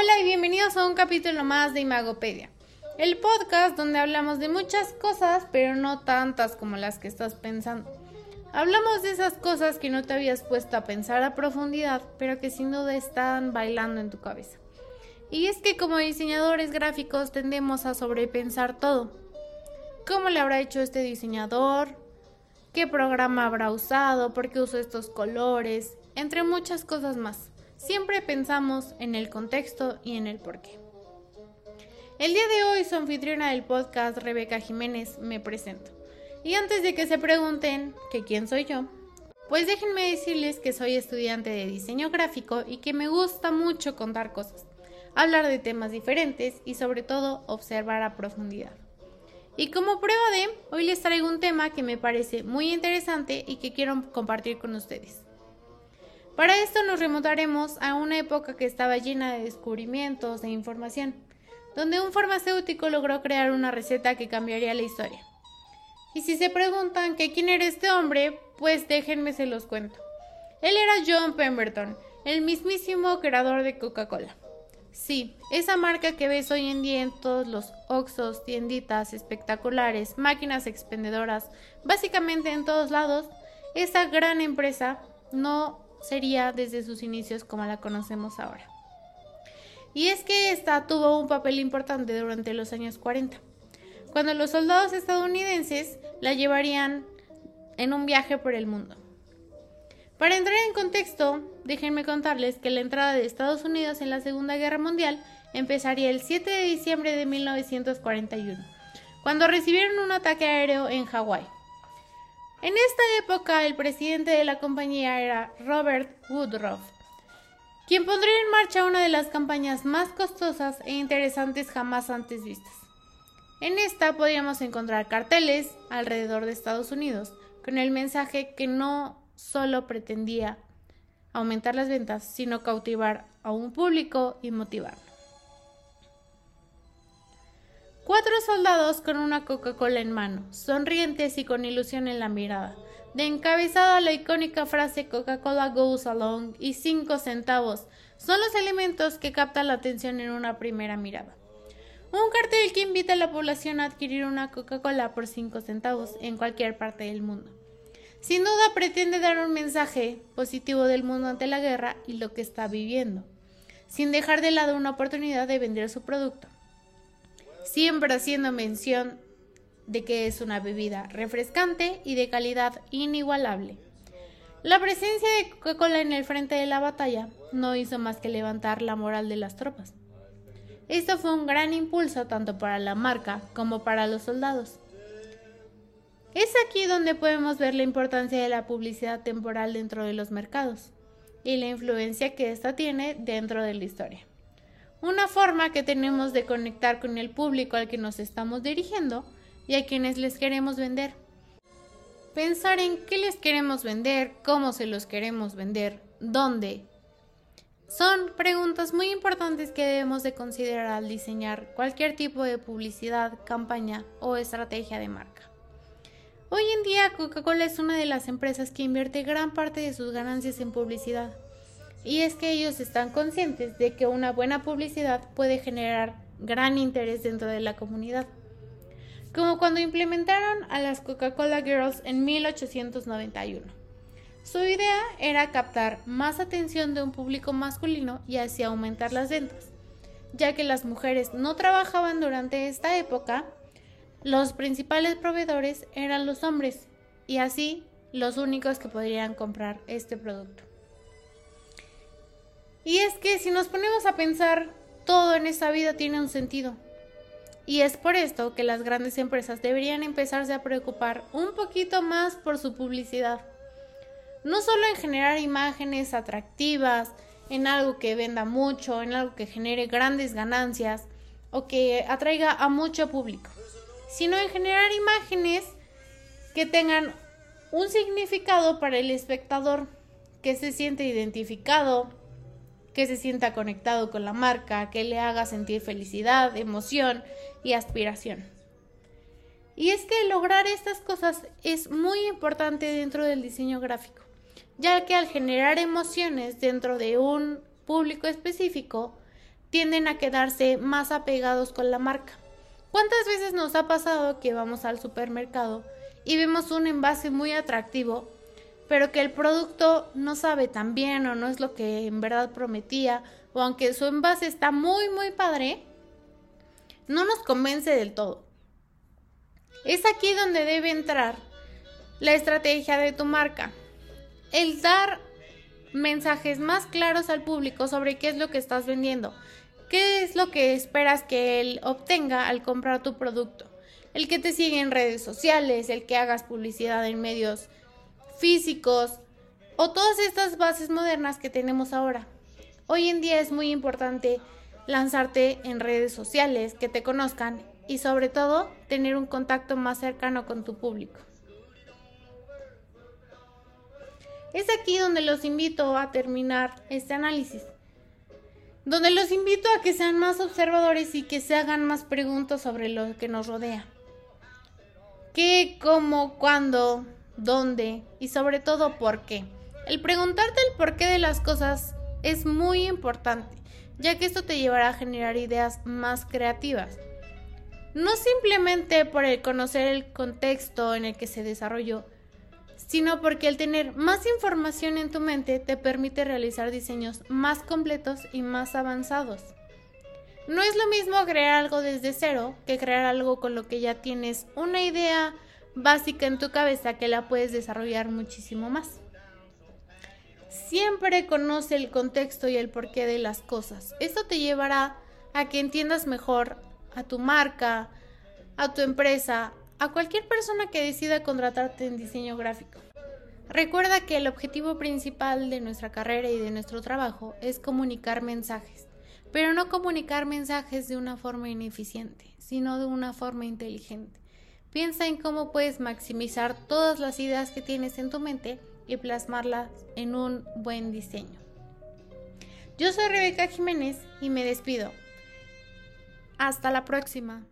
Hola y bienvenidos a un capítulo más de Imagopedia, el podcast donde hablamos de muchas cosas, pero no tantas como las que estás pensando. Hablamos de esas cosas que no te habías puesto a pensar a profundidad, pero que sin duda están bailando en tu cabeza. Y es que como diseñadores gráficos tendemos a sobrepensar todo. ¿Cómo le habrá hecho este diseñador? ¿Qué programa habrá usado? ¿Por qué usó estos colores? Entre muchas cosas más. Siempre pensamos en el contexto y en el porqué. El día de hoy, su anfitriona del podcast, Rebeca Jiménez, me presento. Y antes de que se pregunten que quién soy yo, pues déjenme decirles que soy estudiante de diseño gráfico y que me gusta mucho contar cosas, hablar de temas diferentes y sobre todo observar a profundidad. Y como prueba de, hoy les traigo un tema que me parece muy interesante y que quiero compartir con ustedes. Para esto nos remontaremos a una época que estaba llena de descubrimientos e información, donde un farmacéutico logró crear una receta que cambiaría la historia. Y si se preguntan que quién era este hombre, pues déjenme se los cuento. Él era John Pemberton, el mismísimo creador de Coca-Cola. Sí, esa marca que ves hoy en día en todos los Oxos, tienditas espectaculares, máquinas expendedoras, básicamente en todos lados, esa gran empresa no sería desde sus inicios como la conocemos ahora. Y es que esta tuvo un papel importante durante los años 40, cuando los soldados estadounidenses la llevarían en un viaje por el mundo. Para entrar en contexto, déjenme contarles que la entrada de Estados Unidos en la Segunda Guerra Mundial empezaría el 7 de diciembre de 1941, cuando recibieron un ataque aéreo en Hawái. En esta época el presidente de la compañía era Robert Woodruff, quien pondría en marcha una de las campañas más costosas e interesantes jamás antes vistas. En esta podríamos encontrar carteles alrededor de Estados Unidos con el mensaje que no solo pretendía aumentar las ventas, sino cautivar a un público y motivarlo. Cuatro soldados con una Coca-Cola en mano, sonrientes y con ilusión en la mirada. De encabezada la icónica frase Coca-Cola goes along y cinco centavos son los elementos que captan la atención en una primera mirada. Un cartel que invita a la población a adquirir una Coca-Cola por cinco centavos en cualquier parte del mundo. Sin duda pretende dar un mensaje positivo del mundo ante la guerra y lo que está viviendo, sin dejar de lado una oportunidad de vender su producto siempre haciendo mención de que es una bebida refrescante y de calidad inigualable. La presencia de Coca-Cola en el frente de la batalla no hizo más que levantar la moral de las tropas. Esto fue un gran impulso tanto para la marca como para los soldados. Es aquí donde podemos ver la importancia de la publicidad temporal dentro de los mercados y la influencia que ésta tiene dentro de la historia. Una forma que tenemos de conectar con el público al que nos estamos dirigiendo y a quienes les queremos vender. Pensar en qué les queremos vender, cómo se los queremos vender, dónde. Son preguntas muy importantes que debemos de considerar al diseñar cualquier tipo de publicidad, campaña o estrategia de marca. Hoy en día Coca-Cola es una de las empresas que invierte gran parte de sus ganancias en publicidad y es que ellos están conscientes de que una buena publicidad puede generar gran interés dentro de la comunidad. Como cuando implementaron a las Coca-Cola Girls en 1891. Su idea era captar más atención de un público masculino y así aumentar las ventas. Ya que las mujeres no trabajaban durante esta época, los principales proveedores eran los hombres y así los únicos que podrían comprar este producto. Y es que si nos ponemos a pensar, todo en esta vida tiene un sentido. Y es por esto que las grandes empresas deberían empezarse a preocupar un poquito más por su publicidad. No solo en generar imágenes atractivas, en algo que venda mucho, en algo que genere grandes ganancias o que atraiga a mucho público, sino en generar imágenes que tengan un significado para el espectador, que se siente identificado, que se sienta conectado con la marca, que le haga sentir felicidad, emoción y aspiración. Y es que lograr estas cosas es muy importante dentro del diseño gráfico, ya que al generar emociones dentro de un público específico, tienden a quedarse más apegados con la marca. ¿Cuántas veces nos ha pasado que vamos al supermercado y vemos un envase muy atractivo, pero que el producto no sabe tan bien o no es lo que en verdad prometía, o aunque su envase está muy muy padre, no nos convence del todo? Es aquí donde debe entrar la estrategia de tu marca. El dar mensajes más claros al público sobre qué es lo que estás vendiendo. ¿Qué es lo que esperas que él obtenga al comprar tu producto? El que te siga en redes sociales, el que hagas publicidad en medios físicos o todas estas bases modernas que tenemos ahora. Hoy en día es muy importante lanzarte en redes sociales, que te conozcan y sobre todo tener un contacto más cercano con tu público. Es aquí donde los invito a terminar este análisis donde los invito a que sean más observadores y que se hagan más preguntas sobre lo que nos rodea. ¿Qué, cómo, cuándo, dónde y sobre todo por qué? El preguntarte el porqué de las cosas es muy importante, ya que esto te llevará a generar ideas más creativas. No simplemente por el conocer el contexto en el que se desarrolló, sino porque el tener más información en tu mente te permite realizar diseños más completos y más avanzados. No es lo mismo crear algo desde cero que crear algo con lo que ya tienes una idea básica en tu cabeza que la puedes desarrollar muchísimo más. Siempre conoce el contexto y el porqué de las cosas. Esto te llevará a que entiendas mejor a tu marca, a tu empresa, a cualquier persona que decida contratarte en diseño gráfico. Recuerda que el objetivo principal de nuestra carrera y de nuestro trabajo es comunicar mensajes, pero no comunicar mensajes de una forma ineficiente, sino de una forma inteligente. Piensa en cómo puedes maximizar todas las ideas que tienes en tu mente y plasmarlas en un buen diseño. Yo soy Rebeca Jiménez y me despido. Hasta la próxima.